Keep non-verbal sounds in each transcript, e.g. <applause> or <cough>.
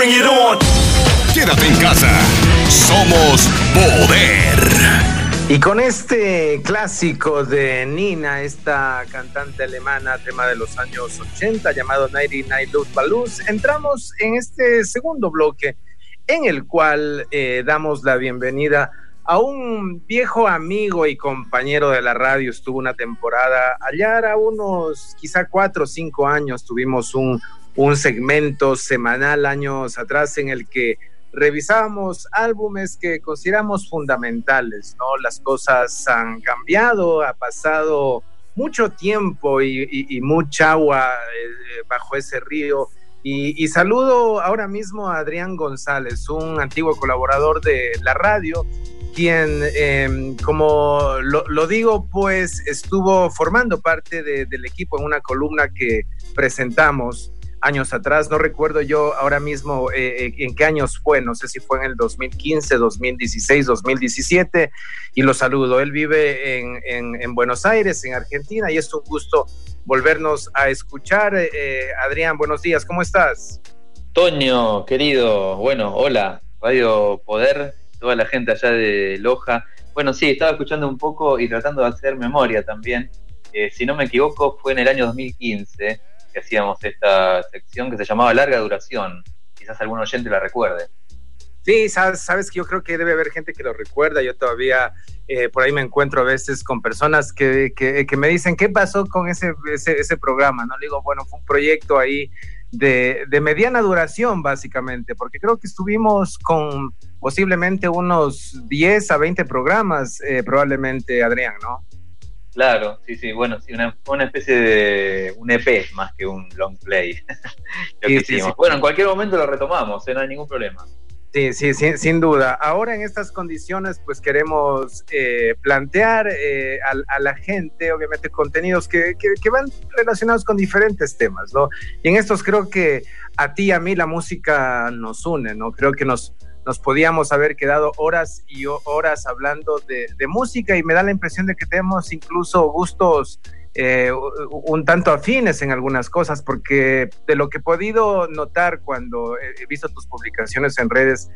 bring it on. Quédate en casa. Somos poder. Y con este clásico de Nina, esta cantante alemana, tema de los años 80, llamado 99 Luz Baluz, entramos en este segundo bloque en el cual eh, damos la bienvenida a un viejo amigo y compañero de la radio. Estuvo una temporada allá, era unos quizá cuatro o cinco años, tuvimos un, un segmento semanal años atrás en el que revisábamos álbumes que consideramos fundamentales, ¿no? Las cosas han cambiado, ha pasado mucho tiempo y, mucha agua eh, bajo ese río. Y, saludo ahora mismo a Adrián González, un antiguo colaborador de la radio, quien, em, como lo, digo, pues estuvo formando parte del equipo en una columna que presentamos años atrás, no recuerdo yo ahora mismo eh, eh, en qué años fue, no sé si fue en el 2015, 2016, 2017, y lo saludo. Él vive en, Buenos Aires, en Argentina, y es un gusto volvernos a escuchar. Eh, Adrián, buenos días, ¿cómo estás? Toño, querido, bueno, hola, Radio Poder, toda la gente allá de Loja. Bueno, sí, estaba escuchando un poco y tratando de hacer memoria también. si no me equivoco, fue en el año 2015 que hacíamos esta sección que se llamaba Larga Duración. Quizás algún oyente la recuerde. Sí, sabes, que yo creo que debe haber gente que lo recuerda. Yo todavía eh, por ahí me encuentro a veces con personas que, que, me dicen, ¿qué pasó con ese, ese, programa? No le digo, bueno, fue un proyecto ahí de, de, mediana duración, básicamente, porque creo que estuvimos con posiblemente unos 10 a 20 programas, eh, probablemente, Adrián, ¿no? Claro, sí, sí, bueno, sí, una, una especie de un EP más que un long play. <laughs> Bueno, en cualquier momento lo retomamos, ¿eh? no hay ningún problema. Sí, sí, sin, duda. Ahora en estas condiciones, pues queremos eh, plantear eh, a, la gente, obviamente, contenidos que, que, van relacionados con diferentes temas, ¿no? Y en estos creo que a ti y a mí la música nos une, ¿no? Creo que nos, nos podíamos haber quedado horas y horas hablando de, música y me da la impresión de que tenemos incluso gustos eh, un tanto afines en algunas cosas, porque de lo que he podido notar cuando he visto tus publicaciones en redes,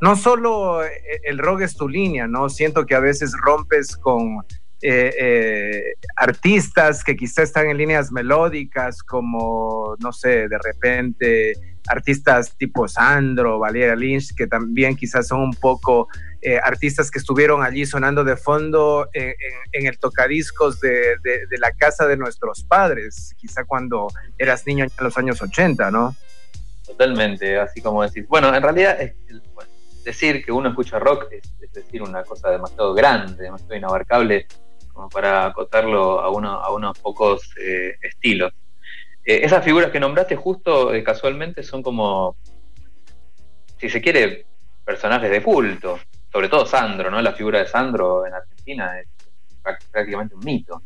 no solo eh, el rock es tu línea, ¿no? Siento que a veces rompes con eh, artistas que quizá están en líneas melódicas, como, no sé, de repente artistas tipo Sandro, Valeria Lynch, que también quizás son un poco eh, artistas que estuvieron allí sonando de fondo en, el tocadiscos de, la casa de nuestros padres, quizá cuando eras niño en los años 80, ¿no? Totalmente, así como decís. Bueno, en realidad decir que uno escucha rock es, decir una cosa demasiado grande, demasiado inabarcable como para acotarlo a, uno, a unos pocos eh, estilos. Eh, esas figuras que nombraste justo eh, casualmente son como, si se quiere, personajes de culto. Sobre todo Sandro, ¿no? La figura de Sandro en Argentina es prácticamente un mito.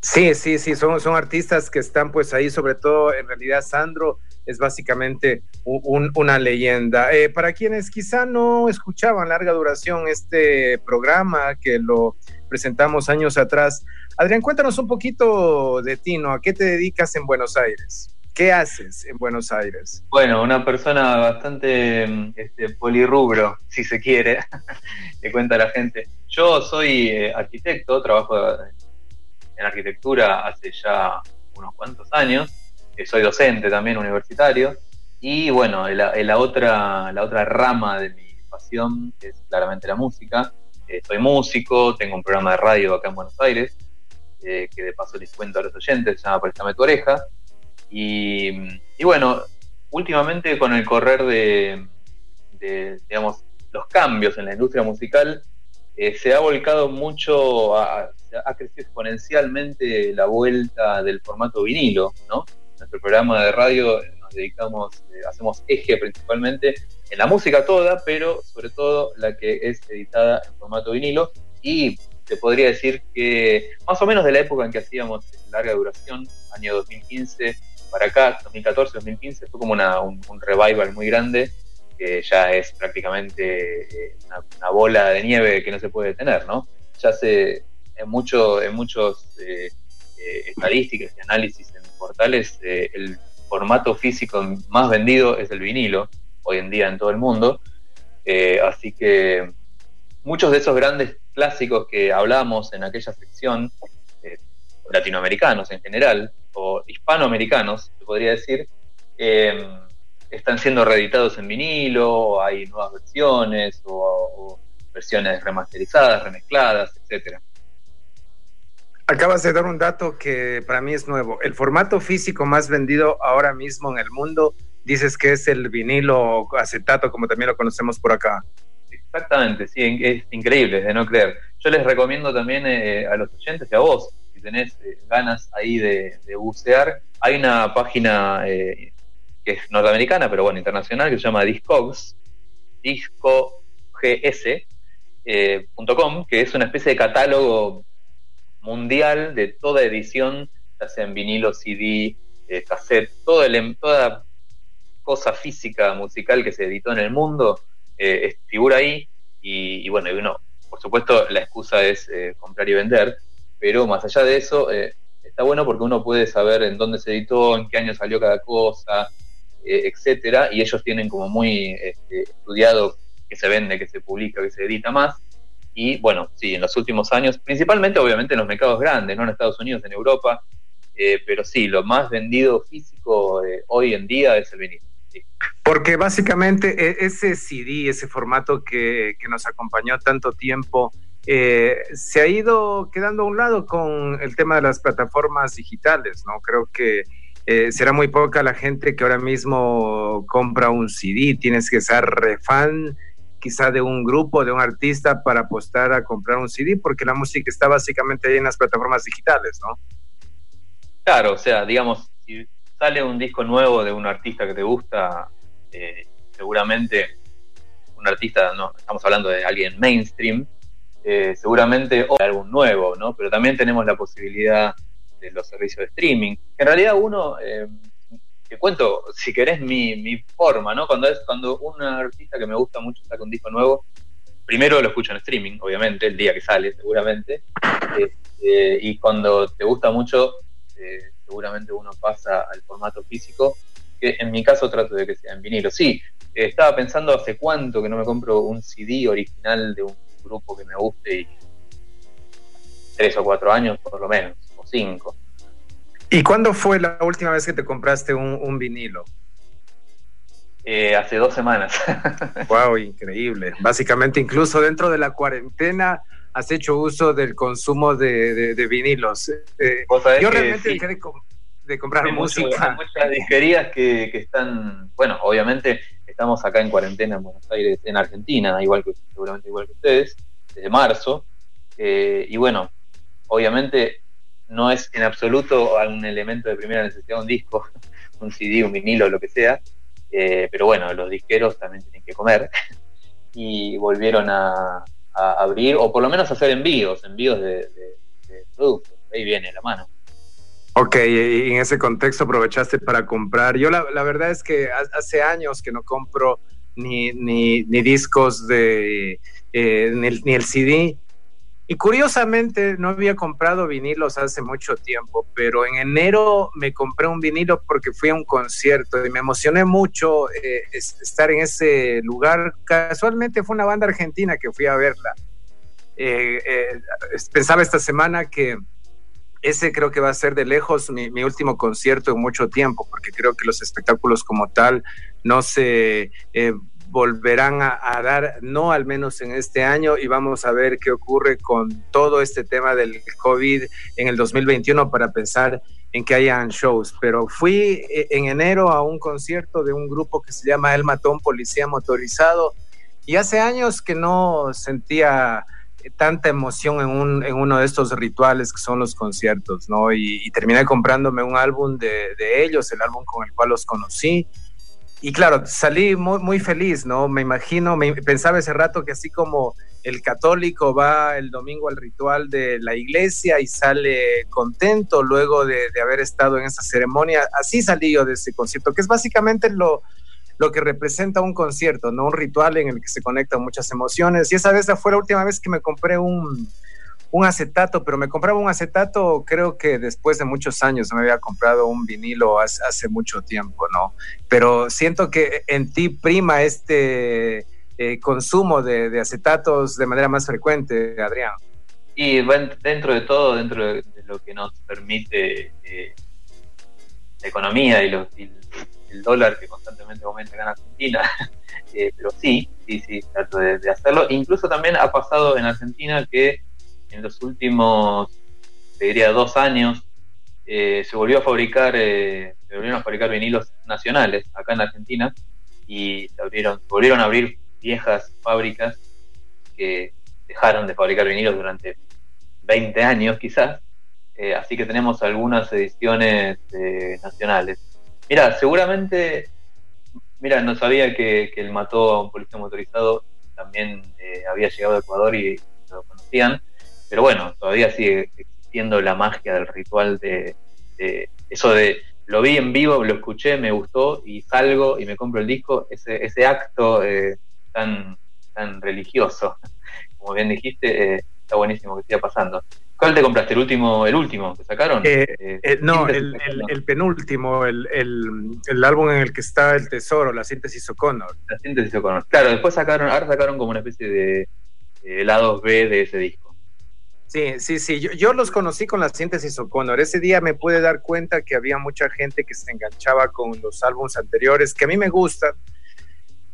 Sí, sí, sí, son, son artistas que están pues ahí, sobre todo en realidad Sandro es básicamente una leyenda. Eh, para quienes quizá no escuchaban larga duración este programa que lo presentamos años atrás, Adrián, cuéntanos un poquito de ti, ¿no? ¿A qué te dedicas en Buenos Aires? ¿Qué haces en Buenos Aires? Bueno, una persona bastante este, polirrubro, si se quiere, <laughs> le cuenta a la gente. Yo soy eh, arquitecto, trabajo en arquitectura hace ya unos cuantos años, eh, soy docente también universitario, y bueno, la, otra, la otra rama de mi pasión es claramente la música. Eh, soy músico, tengo un programa de radio acá en Buenos Aires, eh, que de paso les cuento a los oyentes, se llama Préstame tu oreja. Y, bueno, últimamente con el correr de, digamos, los cambios en la industria musical, eh, se ha volcado mucho, ha crecido exponencialmente la vuelta del formato vinilo, ¿no? Nuestro programa de radio nos dedicamos, hacemos eje principalmente en la música toda, pero sobre todo la que es editada en formato vinilo y te podría decir que más o menos de la época en que hacíamos larga duración, año 2015 para acá, 2014-2015, fue como una, un, revival muy grande que ya es prácticamente eh, una, bola de nieve que no se puede detener, ¿no? Ya se, en, mucho, en muchos eh, eh, estadísticas y análisis en portales, el formato físico más vendido es el vinilo, hoy en día en todo el mundo. Eh, así que muchos de esos grandes clásicos que hablamos en aquella sección, eh, latinoamericanos en general, o hispanoamericanos, se podría decir, eh, están siendo reeditados en vinilo, hay nuevas versiones, o, versiones remasterizadas, remezcladas, etcétera. Acabas de dar un dato que para mí es nuevo. El formato físico más vendido ahora mismo en el mundo, dices que es el vinilo acetato, como también lo conocemos por acá. Exactamente, sí, es increíble, de no creer. Yo les recomiendo también eh, a los oyentes y a vos, si tenés eh, ganas ahí de, bucear, hay una página eh, que es norteamericana, pero bueno, internacional, que se llama Discogs, discogs.com, que es una especie de catálogo mundial de toda edición, ya sea en vinilo, CD, cassette, todo el, toda cosa física musical que se editó en el mundo eh, figura ahí y, bueno, y uno, por supuesto, la excusa es eh, comprar y vender, pero más allá de eso, eh, está bueno porque uno puede saber en dónde se editó, en qué año salió cada cosa, etcétera, y ellos tienen como muy este, estudiado que se vende, que se publica, que se edita más. Y bueno, sí, en los últimos años, principalmente obviamente en los mercados grandes, no en Estados Unidos, en Europa, pero sí, lo más vendido físico hoy en día es el vinilo. Porque básicamente e, ese CD, ese formato que, nos acompañó tanto tiempo, eh, se ha ido quedando a un lado con el tema de las plataformas digitales, ¿no? Creo que eh, será muy poca la gente que ahora mismo compra un CD, tienes que ser fan quizá de un grupo, de un artista para apostar a comprar un CD, porque la música está básicamente ahí en las plataformas digitales, ¿no? Claro, o sea, digamos, sale un disco nuevo de un artista que te gusta, eh, seguramente un artista, no estamos hablando de alguien mainstream, eh, seguramente o álbum nuevo, ¿no? Pero también tenemos la posibilidad de los servicios de streaming. En realidad uno, eh, te cuento, si querés, mi, mi forma, ¿no? Cuando es cuando un artista que me gusta mucho saca un disco nuevo, primero lo escucho en streaming, obviamente, el día que sale, seguramente. y cuando te gusta mucho, seguramente uno pasa al formato físico, que en mi caso trato de que sea en vinilo. Sí, estaba pensando hace cuánto que no me compro un CD original de un grupo que me guste y tres o cuatro años por lo menos, o cinco. ¿Y cuándo fue la última vez que te compraste un, vinilo? Eh, hace dos semanas. <laughs> wow, increíble. Básicamente, incluso dentro de la cuarentena, has hecho uso del consumo de, vinilos. Eh, yo realmente dejé de, comprar música. <laughs> hay muchas disquerías que, están, bueno, obviamente estamos acá en cuarentena en Buenos Aires, en Argentina, igual que seguramente igual que ustedes, desde marzo. Eh, y bueno, obviamente no es en absoluto un elemento de primera necesidad un disco, <laughs> un CD, un vinilo, lo que sea. Eh, pero bueno, los disqueros también tienen que comer <laughs> y volvieron a, a abrir, o por lo menos hacer envíos, envíos de, productos. Ahí viene la mano. Ok, y en ese contexto aprovechaste para comprar. Yo la, verdad es que hace años que no compro ni, ni, discos de, eh, ni el CD y curiosamente no había comprado vinilos hace mucho tiempo, pero en enero me compré un vinilo porque fui a un concierto y me emocioné mucho eh, estar en ese lugar. Casualmente fue una banda argentina que fui a verla. Eh, eh, pensaba esta semana que ese creo que va a ser de lejos mi, mi, último concierto en mucho tiempo, porque creo que los espectáculos como tal no se volverán a, dar, no al menos en este año, y vamos a ver qué ocurre con todo este tema del COVID en el 2021 para pensar en que hayan shows. Pero fui eh, en enero a un concierto de un grupo que se llama El Matón Policía Motorizado, y hace años que no sentía tanta emoción en, un, en uno de estos rituales que son los conciertos, ¿no? Y, terminé comprándome un álbum de, de ellos, el álbum con el cual los conocí y claro, salí muy, muy feliz, ¿no? Me imagino, pensaba ese rato que así como el católico va el domingo al ritual de la iglesia y sale contento luego de, haber estado en esa ceremonia, así salí yo de ese concierto, que es básicamente lo, lo que representa un concierto, ¿no? Un ritual en el que se conectan muchas emociones. Y esa vez fue la última vez que me compré un, un acetato, pero me compraba un acetato creo que después de muchos años, me había comprado un vinilo hace, mucho tiempo, ¿no? Pero siento que en ti prima este eh, consumo de, acetatos de manera más frecuente, Adrián. Y dentro de todo, dentro de, lo que nos permite eh, la economía y, el dólar que constantemente aumenta en Argentina, <laughs> eh, pero sí, sí, sí, trato de, de hacerlo. Incluso también ha pasado en Argentina que en los últimos, te diría, dos años, eh, se volvió a fabricar, eh, se volvieron a fabricar vinilos nacionales acá en Argentina y se abrieron, volvieron a abrir viejas fábricas que dejaron de fabricar vinilos durante 20 años quizás, eh, así que tenemos algunas ediciones nacionales. Mira, seguramente, mira, no sabía que, que él mató a un policía motorizado, también había llegado a Ecuador y lo conocían. Pero bueno, todavía sigue existiendo la magia del ritual de, eso de lo vi en vivo, lo escuché, me gustó y salgo y me compro el disco, ese, ese acto eh, tan, tan religioso, <laughs> como bien dijiste, eh, está buenísimo que siga pasando. ¿Cuál te compraste? ¿El último, el último que sacaron? Eh, no, el, el, penúltimo, el, el, álbum en el que está el tesoro, la síntesis O'Connor. La síntesis O'Connor. Claro, después sacaron, ahora sacaron como una especie de, de lados B de ese disco. Sí, sí, sí. Yo, los conocí con la síntesis O'Connor. Ese día me pude dar cuenta que había mucha gente que se enganchaba con los álbumes anteriores, que a mí me gustan,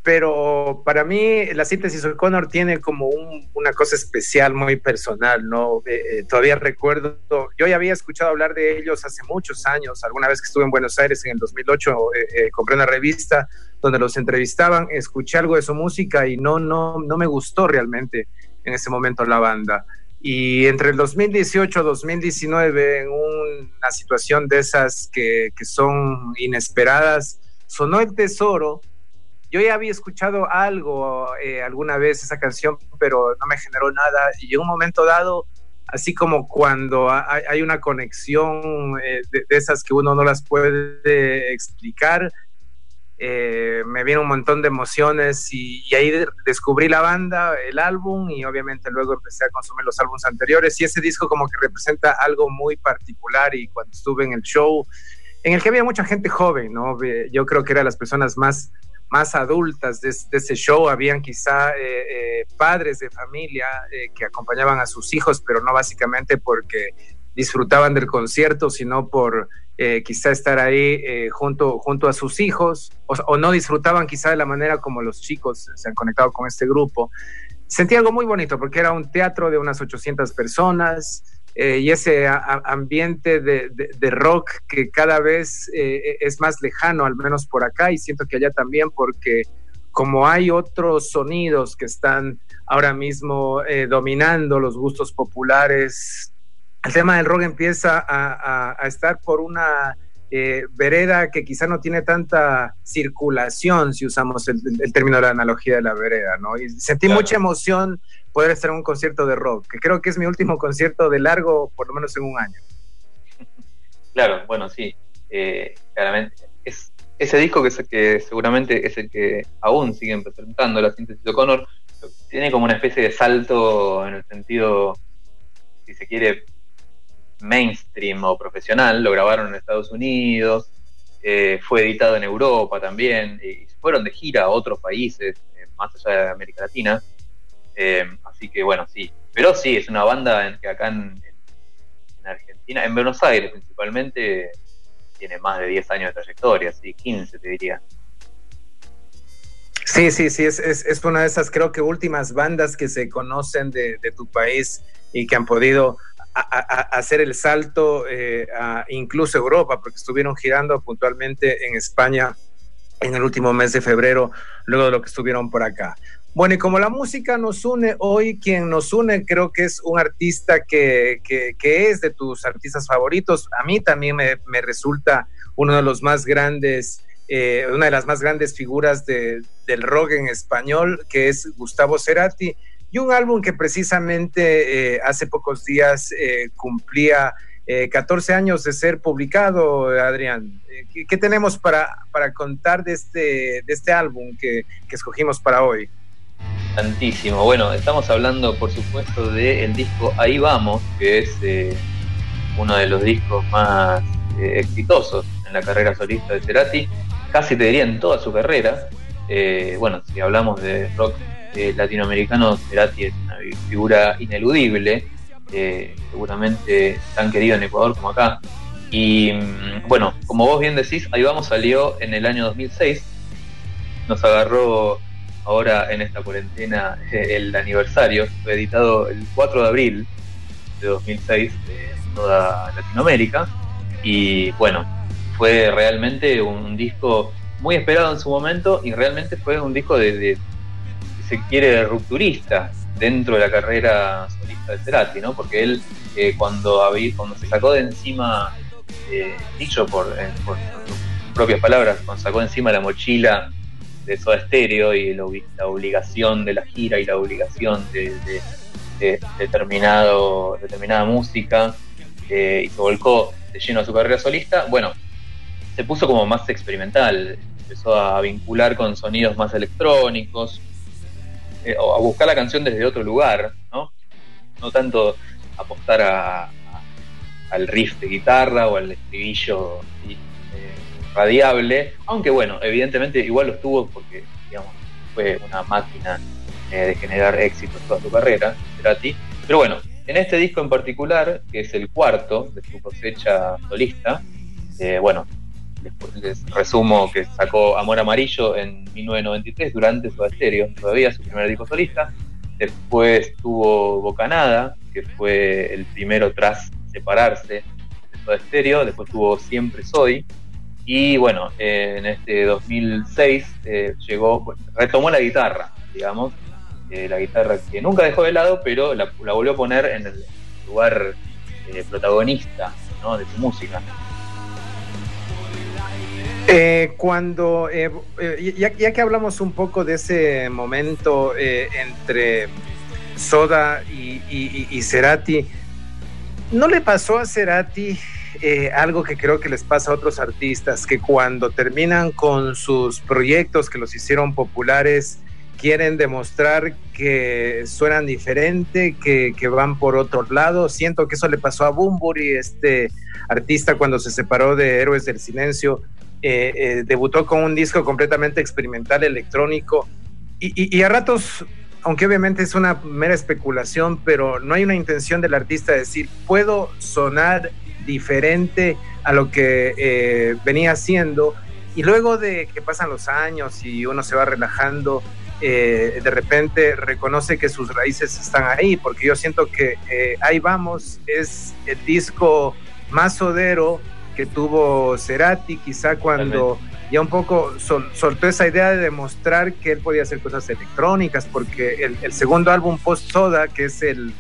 pero para mí la síntesis O'Connor tiene como una cosa especial, muy personal, ¿no? Eh, eh, todavía recuerdo, yo ya había escuchado hablar de ellos hace muchos años, alguna vez que estuve en Buenos Aires en el 2008, eh, compré una revista donde los entrevistaban, escuché algo de su música y no, no, no me gustó realmente en ese momento la banda. Y entre el 2018 y 2019, en una situación de esas que, que, son inesperadas, sonó el tesoro. Yo ya había escuchado algo eh, alguna vez esa canción, pero no me generó nada. Y en un momento dado, así como cuando hay, una conexión eh, de, de, esas que uno no las puede explicar, eh, me vino un montón de emociones y, ahí descubrí la banda, el álbum y obviamente luego empecé a consumir los álbumes anteriores y ese disco como que representa algo muy particular y cuando estuve en el show, en el que había mucha gente joven, ¿no? Yo creo que eran las personas más, más adultas de, ese show, habían quizá eh, eh, padres de familia que acompañaban a sus hijos, pero no básicamente porque disfrutaban del concierto, sino por eh, quizá estar ahí eh, junto, junto a sus hijos, o, no disfrutaban quizá de la manera como los chicos se han conectado con este grupo. Sentí algo muy bonito porque era un teatro de unas 800 personas eh, y ese ambiente de, de, rock que cada vez es más lejano, al menos por acá, y siento que allá también porque como hay otros sonidos que están ahora mismo dominando los gustos populares, el tema del rock empieza a, estar por una eh, vereda que quizá no tiene tanta circulación, si usamos el, término de la analogía de la vereda, ¿no? Y sentí mucha emoción poder estar en un concierto de rock, que creo que es mi último concierto de largo, por lo menos en un año. Claro, bueno, sí, eh, claramente. Es, ese disco que, que seguramente es el que aún siguen presentando, la síntesis de O'Connor, tiene como una especie de salto en el sentido, si se quiere, mainstream o profesional, lo grabaron en Estados Unidos, eh, fue editado en Europa también, y fueron de gira a otros países, eh, más allá de América Latina. Eh, así que bueno, sí. Pero sí, es una banda que acá en, Argentina, en Buenos Aires principalmente, tiene más de 10 años de trayectoria, sí, 15 te diría. Sí, sí, sí, es, es, una de esas creo que últimas bandas que se conocen de, de tu país y que han podido a, hacer el salto eh, a incluso Europa, porque estuvieron girando puntualmente en España en el último mes de febrero, luego de lo que estuvieron por acá. Bueno, y como la música nos une hoy, quien nos une creo que es un artista que, que, es de tus artistas favoritos. A mí también me, me resulta uno de los más grandes, eh, una de las más grandes figuras de, del rock en español, que es Gustavo Cerati y un álbum que precisamente eh, hace pocos días eh, cumplía 14 eh, años de ser publicado, Adrián. ¿qué, tenemos para, para, contar de este, de este álbum que, que escogimos para hoy? Tantísimo. Bueno, estamos hablando, por supuesto, del disco Ahí Vamos, que es uno de los discos más exitosos en la carrera solista de Cerati, casi te diría en toda su carrera. Bueno, si hablamos de rock latinoamericano, Cerati es una figura ineludible, seguramente tan querido en Ecuador como acá. Y mm, bueno, como vos bien decís, Ahí Vamos salió en el año 2006, nos agarró ahora en esta cuarentena el aniversario, fue editado el 4 de abril de 2006 en toda Latinoamérica y bueno, fue realmente un disco muy esperado en su momento y realmente fue un disco de, se quiere, rupturista dentro de la carrera solista de Cerati, ¿no? Porque él eh, cuando, había, cuando se sacó de encima, eh, dicho por, eh, sus propias palabras, cuando sacó de encima la mochila de Soda Stereo y la, obligación de la gira y la obligación de, determinado, determinada música eh, y se volcó de lleno a su carrera solista, bueno, se puso como más experimental, empezó a vincular con sonidos más electrónicos, eh, o a buscar la canción desde otro lugar, ¿no? No tanto apostar a, al riff de guitarra o al estribillo radiable, aunque bueno, evidentemente igual lo estuvo porque, digamos, fue una máquina eh, de generar éxito en toda su carrera, Cerati. Pero bueno, en este disco en particular, que es el cuarto de su cosecha solista, eh, bueno, les, resumo que sacó Amor Amarillo en 1993 durante su estéreo, todavía su primer disco solista. Después tuvo Bocanada, que fue el primero tras separarse de su estéreo. Después tuvo Siempre Soy, y bueno, eh, en este 2006 eh, llegó, retomó la guitarra, digamos, eh, la guitarra que nunca dejó de lado, pero la, volvió a poner en el lugar protagonista de su música. Cuando, ya, que hablamos un poco de ese momento entre Soda y, y, y Cerati, ¿no le pasó a Cerati eh, algo que creo que les pasa a otros artistas, que cuando terminan con sus proyectos que los hicieron populares, quieren demostrar que suenan diferente, que, van por otro lado. Siento que eso le pasó a Bumburi, este artista cuando se separó de Héroes del Silencio, eh, eh, debutó con un disco completamente experimental electrónico y, a ratos aunque obviamente es una mera especulación, pero no hay una intención del artista de decir, puedo sonar diferente a lo que eh, venía haciendo. Y luego de que pasan los años y uno se va relajando, de repente reconoce que sus raíces están ahí, porque yo siento que Ahí Vamos es el disco más sodero que tuvo Cerati, quizá cuando ya un poco soltó esa idea de demostrar que él podía hacer cosas electrónicas, porque el, segundo álbum post Soda, que es el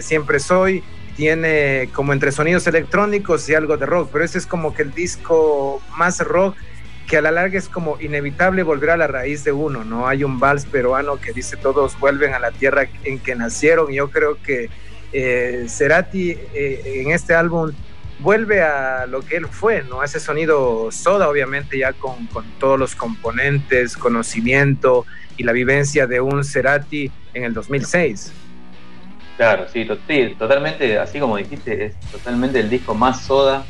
Siempre Soy, tiene como entre sonidos electrónicos y algo de rock, pero ese es como que el disco más rock que a la larga es como inevitable volver a la raíz de uno, ¿no? Hay un vals peruano que dice todos vuelven a la tierra en que nacieron y yo creo que eh, Cerati eh, en este álbum vuelve a lo que él fue, ¿no? Ese sonido soda, obviamente, ya con, con todos los componentes, conocimiento y la vivencia de un Cerati en el 2006. Claro, sí, totalmente, así como dijiste, es totalmente el disco más soda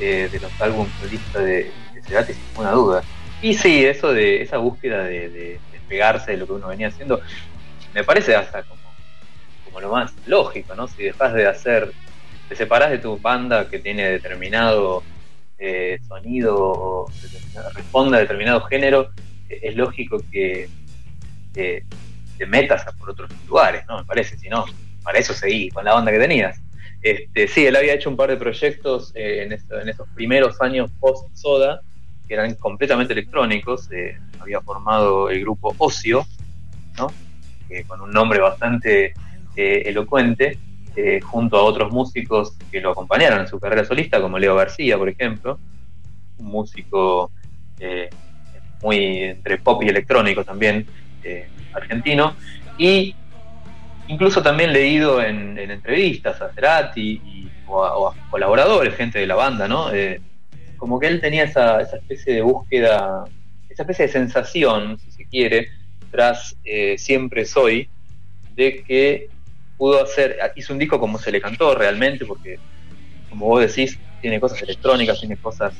eh, de los álbumes solistas de, de Cerati, sin ninguna duda. Y sí, eso de esa búsqueda de, de, despegarse de lo que uno venía haciendo, me parece hasta como, como lo más lógico, ¿no? Si dejas de hacer, te separas de tu banda que tiene determinado eh, sonido o responde a determinado género, es lógico que te metas por otros lugares, ¿no? Me parece, si no, para eso seguí con la banda que tenías. Este, sí, él había hecho un par de proyectos eh, en, esos primeros años post-Soda, que eran completamente electrónicos. Eh, había formado el grupo Ocio, ¿no? con un nombre bastante eh, junto a otros músicos que lo acompañaron en su carrera solista, como Leo García, por ejemplo, un músico muy entre pop y electrónico también, argentino. Y incluso también leído en, entrevistas a Cerati y, o, a, colaboradores, gente de la banda, ¿no? Eh, como que él tenía esa, esa especie de búsqueda, esa especie de sensación, si se quiere, tras eh, Siempre Soy, de que pudo hacer, hizo un disco como se le cantó realmente, porque como vos decís, tiene cosas electrónicas, tiene cosas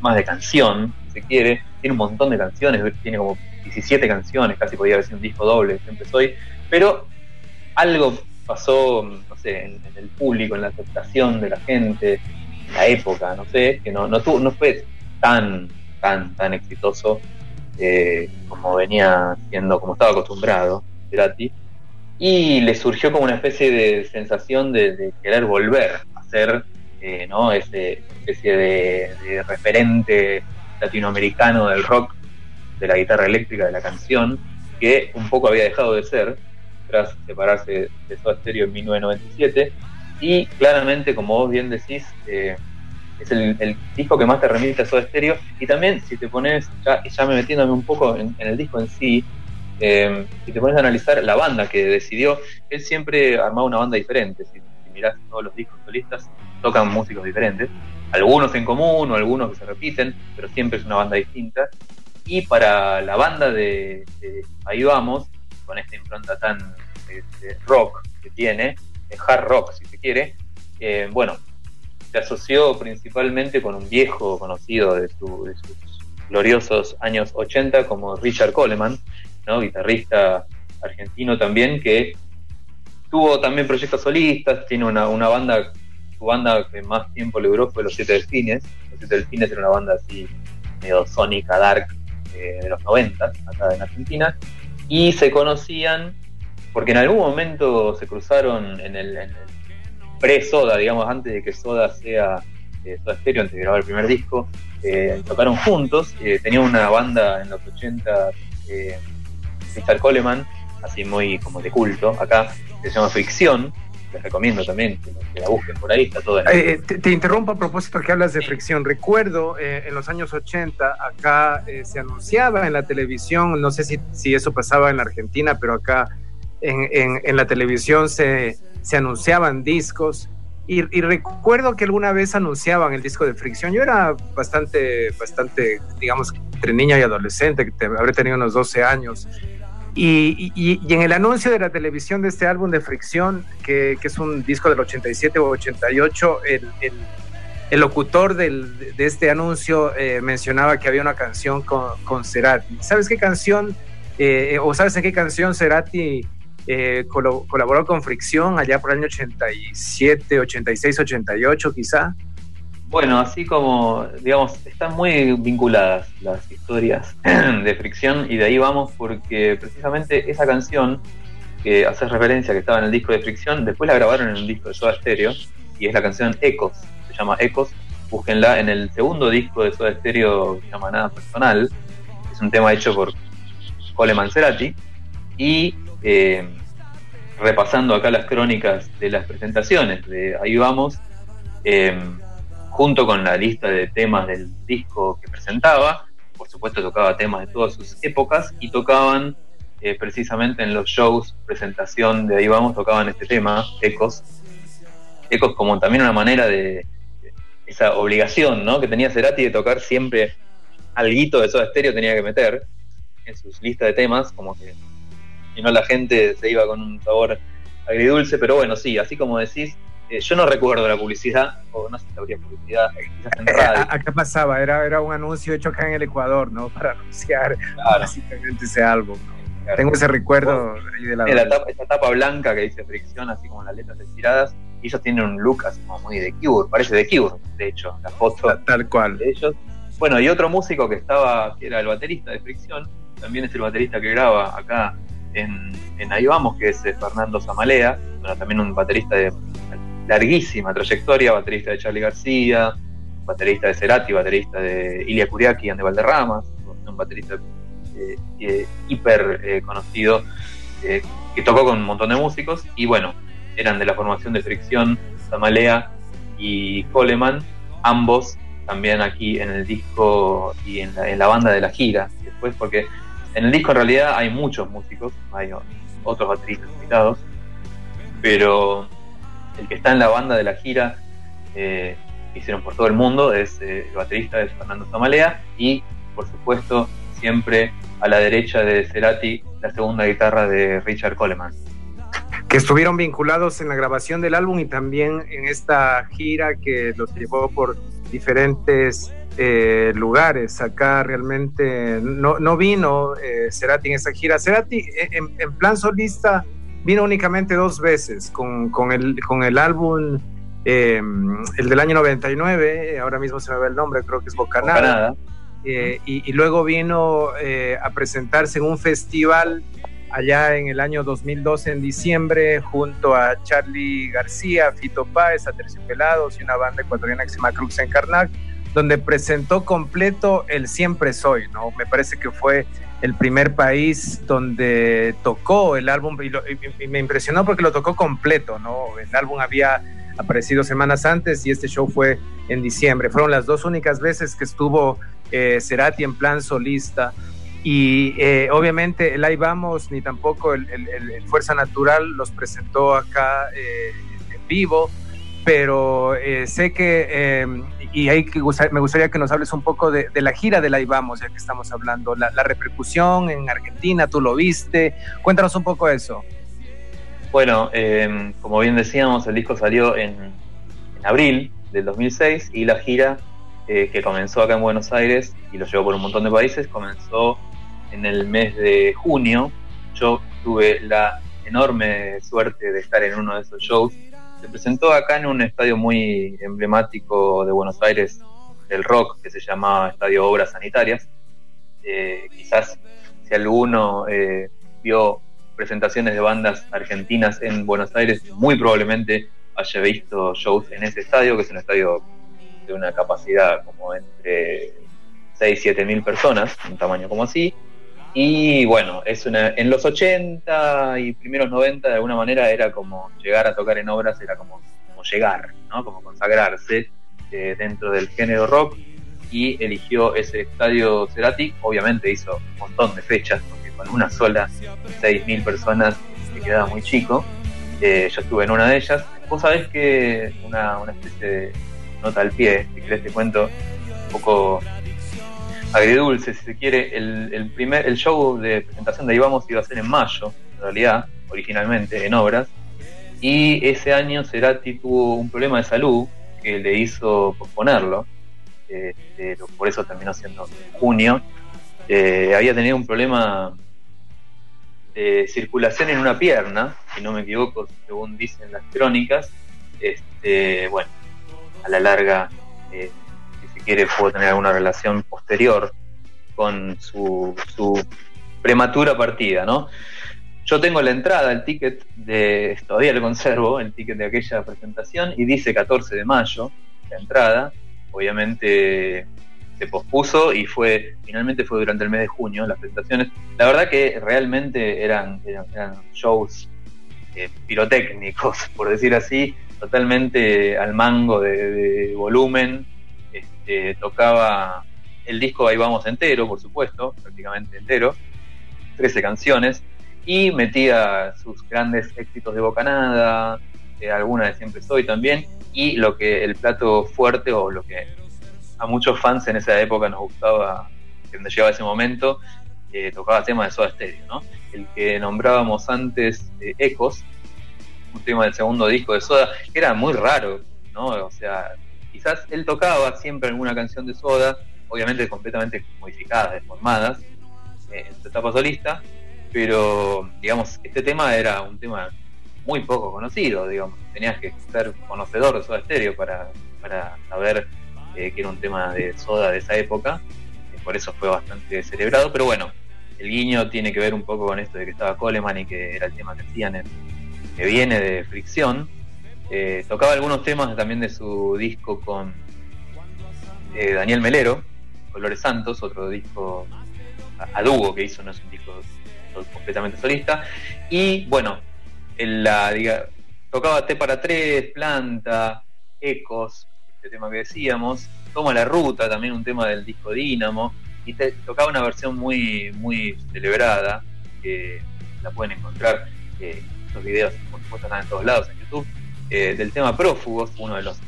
más de canción, si se quiere, tiene un montón de canciones, tiene como 17 canciones, casi podía haber sido un disco doble, siempre soy, pero algo pasó, no sé, en, el público, en la aceptación de la gente, en la época, no sé, que no, no, tuvo, no fue tan, tan, tan exitoso eh, como venía siendo, como estaba acostumbrado Cerati, y le surgió como una especie de sensación de, querer volver a ser eh, ¿no? ese especie de, referente latinoamericano del rock, de la guitarra eléctrica, de la canción, que un poco había dejado de ser tras separarse de Soda Stereo en 1997. Y claramente, como vos bien decís, eh, es el, disco que más te remite a Soda Stereo. Y también, si te pones, ya, ya me metiéndome un poco en, el disco en sí, eh, si te pones a analizar la banda que decidió, él siempre armaba una banda diferente. Si, mirás todos los discos solistas, tocan músicos diferentes, algunos en común o algunos que se repiten, pero siempre es una banda distinta. Y para la banda de, Ahí Vamos, con esta impronta tan este, rock que tiene, hard rock si se quiere, eh, bueno, se asoció principalmente con un viejo conocido de, sus gloriosos años 80 como Richard Coleman, guitarrista argentino también, que tuvo también proyectos solistas, tiene una, banda, su banda que más tiempo le duró fue Los Siete Delfines, Los Siete Delfines era una banda así medio sónica, dark, eh, de los 90, acá en Argentina, y se conocían porque en algún momento se cruzaron en el, en el pre-Soda, digamos, antes de que Soda sea eh, Soda Stereo, antes de grabar el primer disco, eh, tocaron juntos, eh, tenía una banda en los 80, eh, Richard Coleman, así muy como de culto acá, que se llama Fricción, les recomiendo también que, la busquen por ahí, está todo en te, interrumpo a propósito que hablas de fricción. Recuerdo en los años 80, acá se anunciaba en la televisión, no sé si, si, eso pasaba en la Argentina, pero acá en, en, en la televisión se, se anunciaban discos. Y, recuerdo que alguna vez anunciaban el disco de Fricción. Yo era bastante, bastante, digamos, entre niña y adolescente, que te, habré tenido unos 12 años. Y, y, en el anuncio de la televisión de este álbum de Fricción, que, que es un disco del 87 o 88, el, el, el locutor del, de este anuncio eh, mencionaba que había una canción con, con Cerati. ¿Sabes qué canción, eh, o sabes en qué canción Cerati eh, colaboró con Fricción allá por el año 87, 86, 88 quizá. Bueno, así como, digamos, están muy vinculadas las historias <clears throat> de Fricción y de ahí vamos porque precisamente esa canción que haces referencia que estaba en el disco de Fricción, después la grabaron en un disco de Soda Stereo y es la canción Ecos, se llama Ecos, búsquenla en el segundo disco de Soda Stereo que se llama Nada Personal, es un tema hecho por Coleman Cerati y eh, repasando acá las crónicas de las presentaciones de Ahí vamos, em, junto con la lista de temas del disco que presentaba, por supuesto tocaba temas de todas sus épocas y tocaban eh, precisamente en los shows, presentación de Ahí vamos, tocaban este tema, Ecos, Ecos como también una manera de, esa obligación ¿no? que tenía Cerati de tocar siempre alguito de Soda Stereo tenía que meter en sus listas de temas, como que y no la gente se iba con un sabor agridulce, pero bueno, sí, así como decís, eh, yo no recuerdo la publicidad, o no sé si habría publicidad, quizás en radio. Acá pasaba, era, era un anuncio hecho acá en el Ecuador, ¿no? <laughs> Para anunciar básicamente ese álbum, Tengo ese recuerdo de la, la tapa, esa tapa blanca que dice fricción, así como las letras estiradas, y ellos tienen un look así como muy de Cure, parece de Cure, de hecho, la foto tal, cual de ellos. Bueno, y otro músico que estaba, que era el baterista de Fricción, también es el baterista que graba acá en, Ahí Vamos, que es eh, Fernando Zamalea, también un baterista de larguísima trayectoria, baterista de Charlie García, baterista de Cerati, baterista de Ilia Kuriaki y de Valderrama, un baterista eh, eh, hiper conocido que tocó con un montón de músicos y bueno, eran de la formación de Fricción, Zamalea y Coleman, ambos también aquí en el disco y en la, en la banda de la gira, después porque en el disco en realidad hay muchos músicos, hay otros bateristas invitados, pero el que está en la banda de la gira eh, que hicieron por todo el mundo es eh, el baterista de Fernando Zamalea y por supuesto siempre a la derecha de Cerati la segunda guitarra de Richard Coleman. Que estuvieron vinculados en la grabación del álbum y también en esta gira que los llevó por diferentes eh, lugares. Acá realmente no, no vino eh, Cerati en esa gira. Cerati en, plan solista vino únicamente dos veces con, con, el, con el álbum, el del año 99, ahora mismo se me ve el nombre, creo que es Bocanada. Eh, y, luego vino eh, a presentarse en un festival allá en el año 2012 en diciembre junto a Charlie García, Fito Páez, Aterciopelados y una banda ecuatoriana que se llama Cruz en Karnak, donde presentó completo el Siempre Soy, ¿no? Me parece que fue el primer país donde tocó el álbum y, me impresionó porque lo tocó completo, ¿no? El álbum había aparecido semanas antes y este show fue en diciembre. Fueron las dos únicas veces que estuvo eh, Cerati en plan solista. Y eh, obviamente el Ahí Vamos ni tampoco el, Fuerza Natural los presentó acá eh, en vivo, pero eh, sé que, y ahí que me gustaría que nos hables un poco de, la gira del Ahí Vamos, ya que estamos hablando, la, repercusión en Argentina, tú lo viste, cuéntanos un poco eso. Bueno, como bien decíamos, el disco salió en, en abril del 2006 y la gira eh, que comenzó acá en Buenos Aires y lo llevó por un montón de países, comenzó en el mes de junio. Yo tuve la enorme suerte de estar en uno de esos shows. Se presentó acá en un estadio muy emblemático de Buenos Aires del rock que se llamaba Estadio Obras Sanitarias. Eh, quizás si alguno eh, vio presentaciones de bandas argentinas en Buenos Aires, muy probablemente haya visto shows en ese estadio, que es un estadio de una capacidad como entre 6, 7 mil personas, un tamaño como así. Y bueno, es una, en los 80 y primeros 90 de alguna manera era como llegar a tocar en obras, era como, llegar, ¿no? como consagrarse eh, dentro del género rock y eligió ese estadio Cerati, obviamente hizo un montón de fechas, porque con una sola mil personas se quedaba muy chico. Eh, yo estuve en una de ellas. Vos sabés que una, una especie de nota al pie, si querés te cuento un poco agridulce, si se quiere. El, primer, el show de presentación de ahí vamos iba a ser en mayo, en realidad, originalmente, en obras. Y ese año Cerati tuvo un problema de salud que le hizo posponerlo. Este, por eso terminó siendo en junio. Eh, había tenido un problema de circulación en una pierna, si no me equivoco, según dicen las crónicas. Este, bueno, a la larga, eh, quiere, puedo tener alguna relación posterior con su, su prematura partida, ¿no? Yo tengo la entrada, el ticket de, todavía lo conservo, el ticket de aquella presentación, y dice 14 de mayo, la entrada, obviamente se pospuso y fue, finalmente fue durante el mes de junio las presentaciones. La verdad que realmente eran, eran, shows eh, pirotécnicos, <laughs> por decir así, totalmente al mango de, volumen. Tocaba el disco Ahí vamos entero, por supuesto, prácticamente entero, 13 canciones, y metía sus grandes éxitos de Bocanada, alguna de Siempre Soy también, y lo que el plato fuerte o lo que a muchos fans en esa época nos gustaba, que nos llevaba ese momento, eh, tocaba temas de Soda Stereo, ¿no? El que nombrábamos antes, Ecos, un tema del segundo disco de Soda, que era muy raro, ¿no? O sea, quizás él tocaba siempre alguna canción de Soda, obviamente completamente modificadas, deformadas, eh, en su etapa solista, pero, digamos, este tema era un tema muy poco conocido, digamos, tenías que ser conocedor de Soda Stereo para, para saber eh, que era un tema de Soda de esa época, por eso fue bastante celebrado, pero bueno, el guiño tiene que ver un poco con esto de que estaba Coleman y que era el tema que hacían que viene de Fricción. Eh, tocaba algunos temas también de su disco con eh, Daniel Melero, Colores Santos, otro disco a, dúo que hizo, no es un disco completamente solista. Y bueno, tocaba T para tres, Planta, Ecos, este tema que decíamos, Toma la Ruta, también un tema del disco Dínamo, y tocaba una versión muy, muy celebrada, que la pueden encontrar. Eh, los videos, por supuesto, están en todos lados en YouTube, eh, del tema Prófugos, uno de los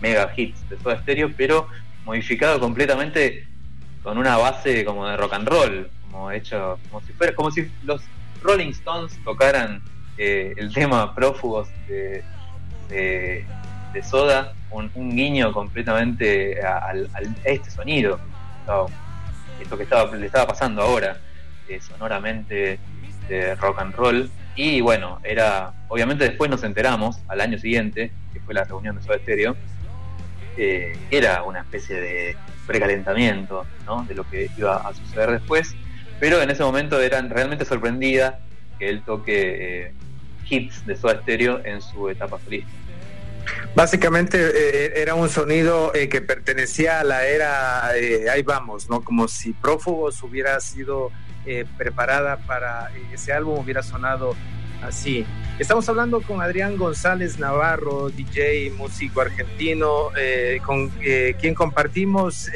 mega hits de Soda Stereo, pero modificado completamente con una base como de rock and roll, como hecho, como si fuera, como si los Rolling Stones tocaran eh, el tema prófugos de, de, Soda, un, guiño completamente a, este sonido, esto que estaba, le estaba pasando ahora, eh, sonoramente de rock and roll. Y bueno, era, obviamente después nos enteramos, al año siguiente, que fue la reunión de Soda Stereo, eh, era una especie de precalentamiento ¿no? de lo que iba a suceder después, pero en ese momento eran realmente sorprendida que él toque eh, hits de Soda Stereo en su etapa solista. Básicamente eh, era un sonido eh, que pertenecía a la era, ahí vamos, ¿no? Como si Prófugos hubiera sido preparada para ese álbum, hubiera sonado así. Estamos hablando con Adrián González Navarro, DJ, músico argentino, con quien compartimos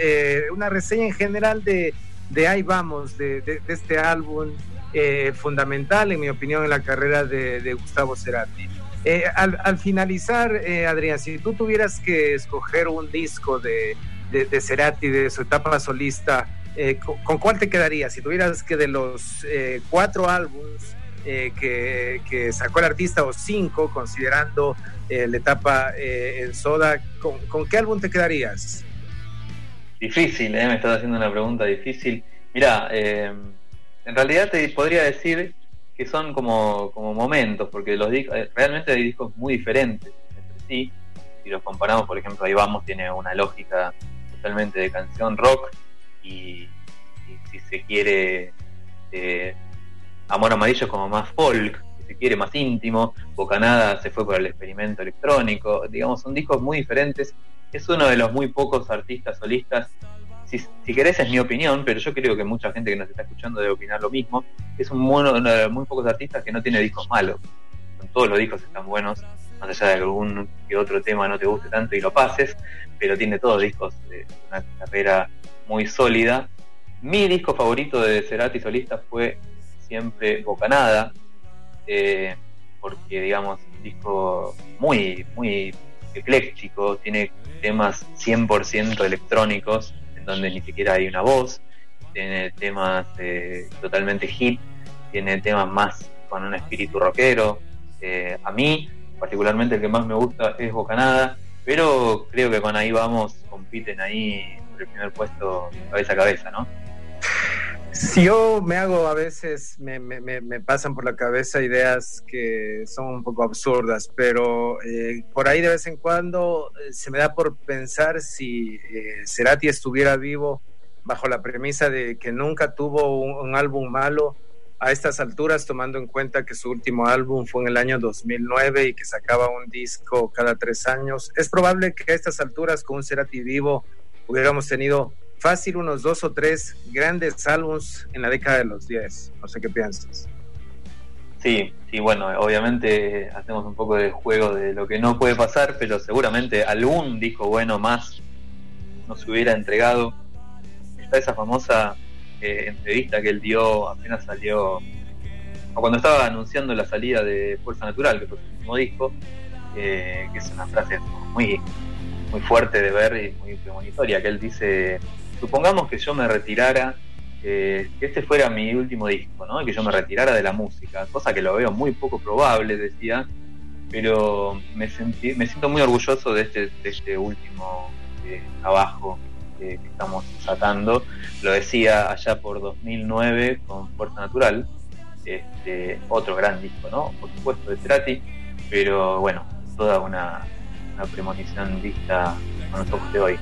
una reseña en general de, de Ahí Vamos, de este álbum eh, fundamental, en mi opinión, en la carrera de, Gustavo Cerati. Eh, al, finalizar, eh, Adrián, si tú tuvieras que escoger un disco de, de, Cerati, de su etapa solista, ¿con, cuál te quedarías? Si tuvieras que de los cuatro álbumes que, sacó el artista, o cinco, considerando la etapa en Soda, ¿con, ¿con, qué álbum te quedarías? Difícil, me estás haciendo una pregunta difícil. Mira, en realidad te podría decir que son como, como momentos, porque los eh, realmente hay discos muy diferentes entre sí. Si los comparamos, por ejemplo, ahí vamos, tiene una lógica totalmente de canción rock y, si se quiere eh, Amor Amarillo como más folk, si se quiere más íntimo, Bocanada se fue por el experimento electrónico, digamos, son discos muy diferentes. Es uno de los muy pocos artistas solistas si, querés es mi opinión, pero yo creo que mucha gente que nos está escuchando debe opinar lo mismo. Es un uno de muy pocos artistas que no tiene discos malos. Todos los discos están buenos, más allá de algún que otro tema no te guste tanto y lo pases, pero tiene todos discos de una carrera muy sólida. Mi disco favorito de Cerati solista fue siempre Bocanada, eh, porque digamos, un disco muy, muy ecléctico, tiene temas 100% electrónicos, donde ni siquiera hay una voz, tiene temas eh, totalmente hip, tiene temas más con un espíritu rockero. Eh, a mí, particularmente, el que más me gusta es Bocanada, pero creo que con ahí vamos, compiten ahí el primer puesto cabeza a cabeza, ¿no? Si yo me hago a veces, me, pasan por la cabeza ideas que son un poco absurdas, pero eh, por ahí de vez en cuando eh, se me da por pensar si eh, Cerati estuviera vivo bajo la premisa de que nunca tuvo un, álbum malo a estas alturas, tomando en cuenta que su último álbum fue en el año 2009 y que sacaba un disco cada tres años. Es probable que a estas alturas, con un Cerati vivo, hubiéramos tenido fácil unos dos o tres grandes álbumes en la década de los 10. No sé qué piensas. Sí, sí, bueno, obviamente hacemos un poco de juego de lo que no puede pasar, pero seguramente algún disco bueno más nos hubiera entregado. Está esa famosa eh, entrevista que él dio apenas salió, o cuando estaba anunciando la salida de Fuerza Natural, que fue su último disco, eh, que es una frase muy, muy fuerte de ver y muy premonitoria, que él dice supongamos que yo me retirara, eh, que este fuera mi último disco, ¿no? que yo me retirara de la música, cosa que lo veo muy poco probable, decía, pero me, sentí, me siento muy orgulloso de este, de este último eh, trabajo que estamos sacando. Lo decía allá por 2009 con Fuerza Natural, este, otro gran disco, ¿no? Por supuesto, de Trati, pero bueno, toda una, una premonición vista con los ojos de hoy.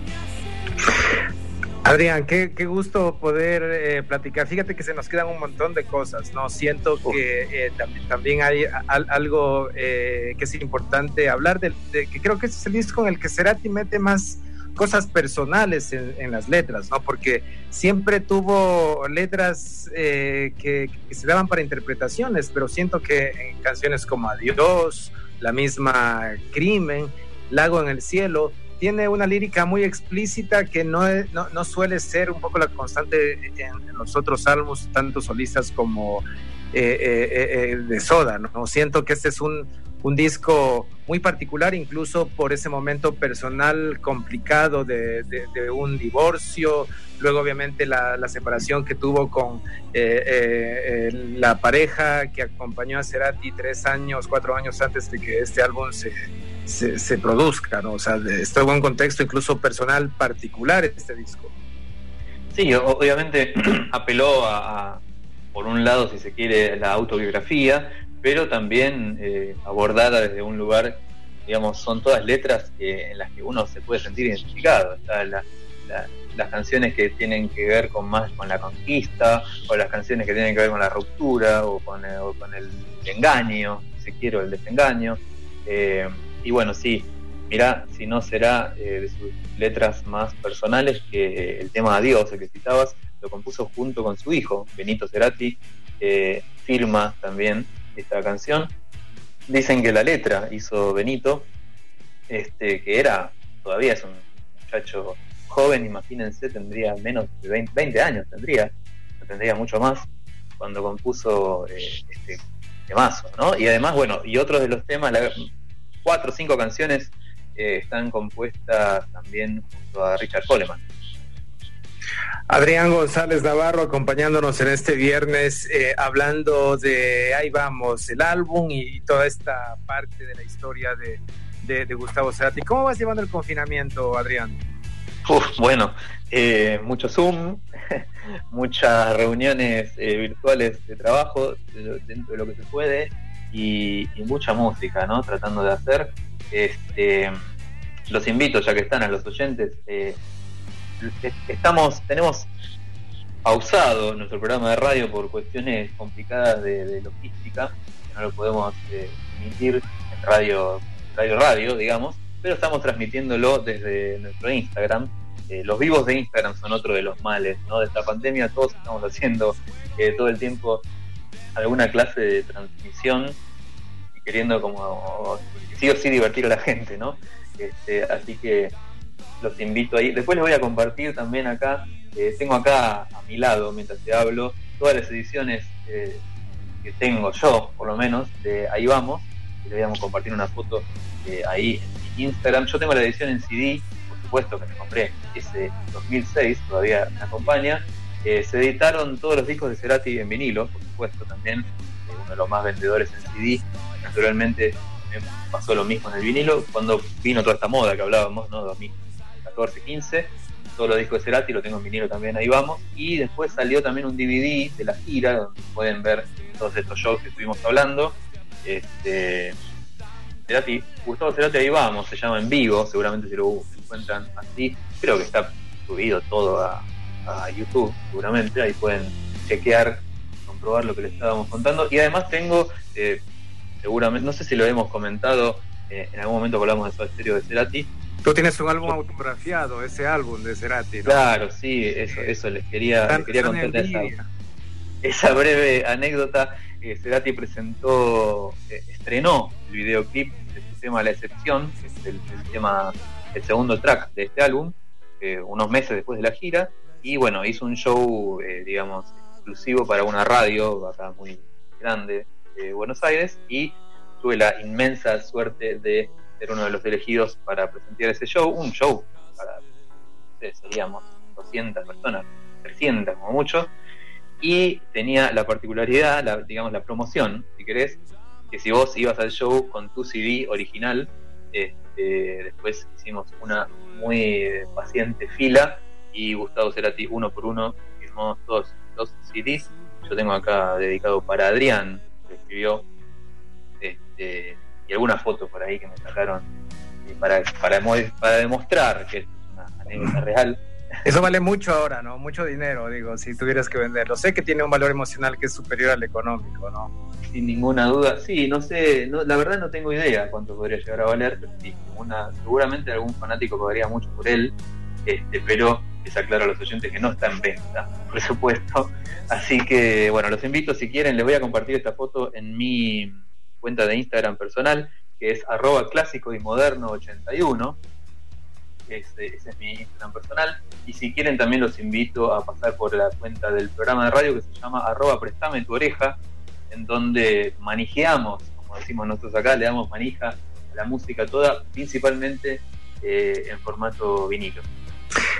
Adrián, qué, gusto poder eh, platicar. Fíjate que se nos quedan un montón de cosas, ¿no? Siento que eh, también, hay algo eh, que es importante hablar, de, que creo que es el disco en el que Cerati mete más cosas personales en, las letras, ¿no? Porque siempre tuvo letras que, que, se daban para interpretaciones, pero siento que en canciones como Adiós, la misma Crimen, Lago en el Cielo, tiene una lírica muy explícita que no, no, suele ser un poco la constante en, los otros álbumes, tanto solistas como de Soda, ¿no? Siento que este es un, un disco muy particular, incluso por ese momento personal complicado de, un divorcio, luego obviamente la, separación que tuvo con eh, eh, la pareja que acompañó a Cerati tres años, cuatro años antes de que este álbum se, se, produzca, ¿no? O sea, esto en un contexto incluso personal particular este disco. Sí, obviamente <clears throat> apeló a, por un lado, si se quiere, la autobiografía, pero también eh, abordada desde un lugar, digamos, son todas letras en las que uno se puede sentir identificado. las canciones que tienen que ver con más con la conquista, o las canciones que tienen que ver con la ruptura, o con el, con el engaño, si quiero, el desengaño. Eh, y bueno, sí, mira, si no será eh, de sus letras más personales que el tema Adiós, el que citabas, lo compuso junto con su hijo, Benito Cerati, firma también esta canción. Dicen que la letra hizo Benito, este, que era, todavía es un muchacho joven, imagínense, tendría menos de 20, años, tendría, tendría mucho más, cuando compuso eh, este temazo, ¿no? Y además, bueno, y otros de los temas, cuatro o cinco canciones eh, están compuestas también junto a Richard Coleman. Adrián González Navarro acompañándonos en este viernes, eh, hablando de ahí vamos, el álbum y toda esta parte de la historia de, Gustavo Cerati. ¿Cómo vas llevando el confinamiento, Adrián? bueno, eh, mucho Zoom, <laughs> muchas reuniones eh, virtuales de trabajo dentro de lo que se puede y, mucha música, ¿no? Tratando de hacer. Este, los invito, ya que están a los oyentes, estamos, tenemos pausado nuestro programa de radio por cuestiones complicadas de, logística, que no lo podemos eh, emitir en radio, radio radio, digamos, pero estamos transmitiéndolo desde nuestro Instagram. Eh, los vivos de Instagram son otro de los males, ¿no? De esta pandemia todos estamos haciendo eh, todo el tiempo alguna clase de transmisión y queriendo como sí o sí divertir a la gente, ¿no? Este, así que los invito ahí. Después les voy a compartir también acá, eh, tengo acá a mi lado, mientras te hablo, todas las ediciones eh, que tengo yo, por lo menos, de Ahí Vamos. Les voy a compartir una foto eh, ahí en Instagram. Yo tengo la edición en CD, por supuesto que me compré ese 2006, todavía me acompaña. Se editaron todos los discos de Cerati en vinilo, por supuesto, también uno de los más vendedores en CD. Naturalmente me pasó lo mismo en el vinilo cuando vino toda esta moda que hablábamos, ¿no? 2000 14, 15. Todos los discos de Cerati, lo tengo en vinilo también, ahí vamos. Y después salió también un DVD de la gira, donde pueden ver todos estos shows que estuvimos hablando. Este, Cerati, Gustavo Cerati, ahí vamos, se llama en vivo, seguramente si lo encuentran así. Creo que está subido todo a, YouTube, seguramente, ahí pueden chequear, comprobar lo que les estábamos contando. Y además tengo, eh, seguramente, no sé si lo hemos comentado, eh, en algún momento hablamos de su estéreo de Cerati, Tú tienes un álbum autografiado, ese álbum de Cerati, ¿no? Claro, sí, eso, eso les quería, quería contar esa, breve anécdota. Eh, Cerati presentó, eh, estrenó el videoclip de su tema La Excepción, que es el, tema, el segundo track de este álbum, eh, unos meses después de la gira, y bueno, hizo un show, digamos, exclusivo para una radio acá muy grande de Buenos Aires, y tuve la inmensa suerte de ser uno de los elegidos para presentar ese show, un show para, seríamos 200 personas, 300 como mucho, y tenía la particularidad, la, digamos la promoción, si querés, que si vos ibas al show con tu CD original, este, después hicimos una muy paciente fila y Gustavo Cerati uno por uno firmó todos los CDs. Yo tengo acá dedicado para Adrián, que escribió este, y algunas fotos por ahí que me sacaron eh, para, para, para demostrar que es una anécdota real. Eso vale mucho ahora, ¿no? Mucho dinero, digo, si tuvieras que venderlo. Sé que tiene un valor emocional que es superior al económico, ¿no? Sin ninguna duda. Sí, no sé, la verdad no tengo idea cuánto podría llegar a valer, pero sí, una, seguramente algún fanático pagaría mucho por él, este, pero les aclaro a los oyentes que no está en venta, por supuesto. Así que, bueno, los invito, si quieren, les voy a compartir esta foto en mi cuenta de Instagram personal, que es arroba clásico y moderno 81. Ese, ese, es mi Instagram personal. Y si quieren también los invito a pasar por la cuenta del programa de radio que se llama arroba prestame tu oreja, en donde manejeamos, como decimos nosotros acá, le damos manija a la música toda, principalmente eh, en formato vinilo.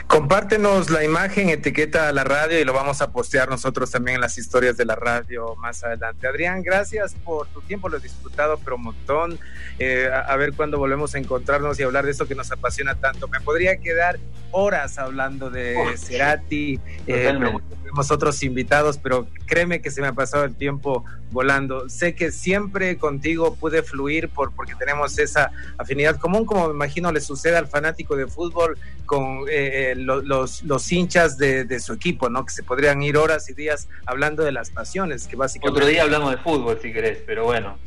Compártenos la imagen, etiqueta a la radio y lo vamos a postear nosotros también en las historias de la radio más adelante. Adrián, gracias por tu tiempo, lo he disfrutado, pero un montón. Eh, a, ver cuándo volvemos a encontrarnos y hablar de esto que nos apasiona tanto. Me podría quedar horas hablando de Cerati, eh, tenemos otros invitados, pero créeme que se me ha pasado el tiempo volando. Sé que siempre contigo pude fluir por, porque tenemos esa afinidad común, como me imagino le sucede al fanático de fútbol con eh, los, los, hinchas de, su equipo, ¿no? Que se podrían ir horas y días hablando de las pasiones, que básicamente... Otro día hablamos de fútbol, si querés, pero bueno.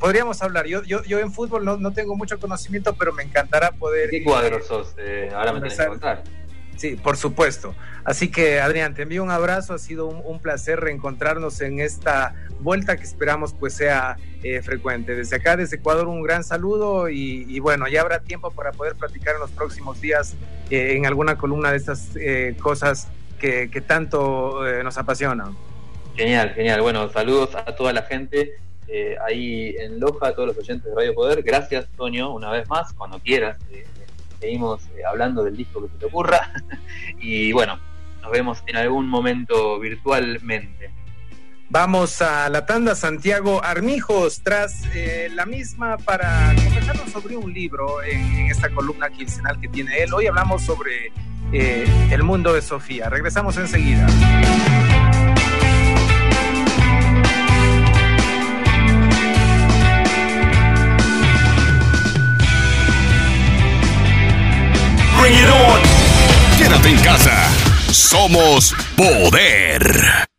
Podríamos hablar. Yo, yo, yo en fútbol no, no tengo mucho conocimiento, pero me encantará poder... ¿Qué cuadros sos? Eh, ahora me tenés que contar. Sí, por supuesto. Así que, Adrián, te envío un abrazo. Ha sido un, placer reencontrarnos en esta vuelta que esperamos pues sea eh, frecuente. Desde acá, desde Ecuador, un gran saludo y, bueno, ya habrá tiempo para poder platicar en los próximos días eh, en alguna columna de estas eh, cosas que, tanto nos apasionan. Genial, genial. Bueno, saludos a toda la gente ahí en Loja, a todos los oyentes de Radio Poder. Gracias, Toño, una vez más, cuando quieras seguimos eh, hablando del disco que se te ocurra. <laughs> y bueno, nos vemos en algún momento virtualmente. Vamos a la tanda Santiago Armijos, tras eh, la misma para conversarnos sobre un libro en, esta columna quincenal que tiene él. Hoy hablamos sobre eh, el mundo de Sofía. Regresamos enseguida. Quédate en casa. Somos poder.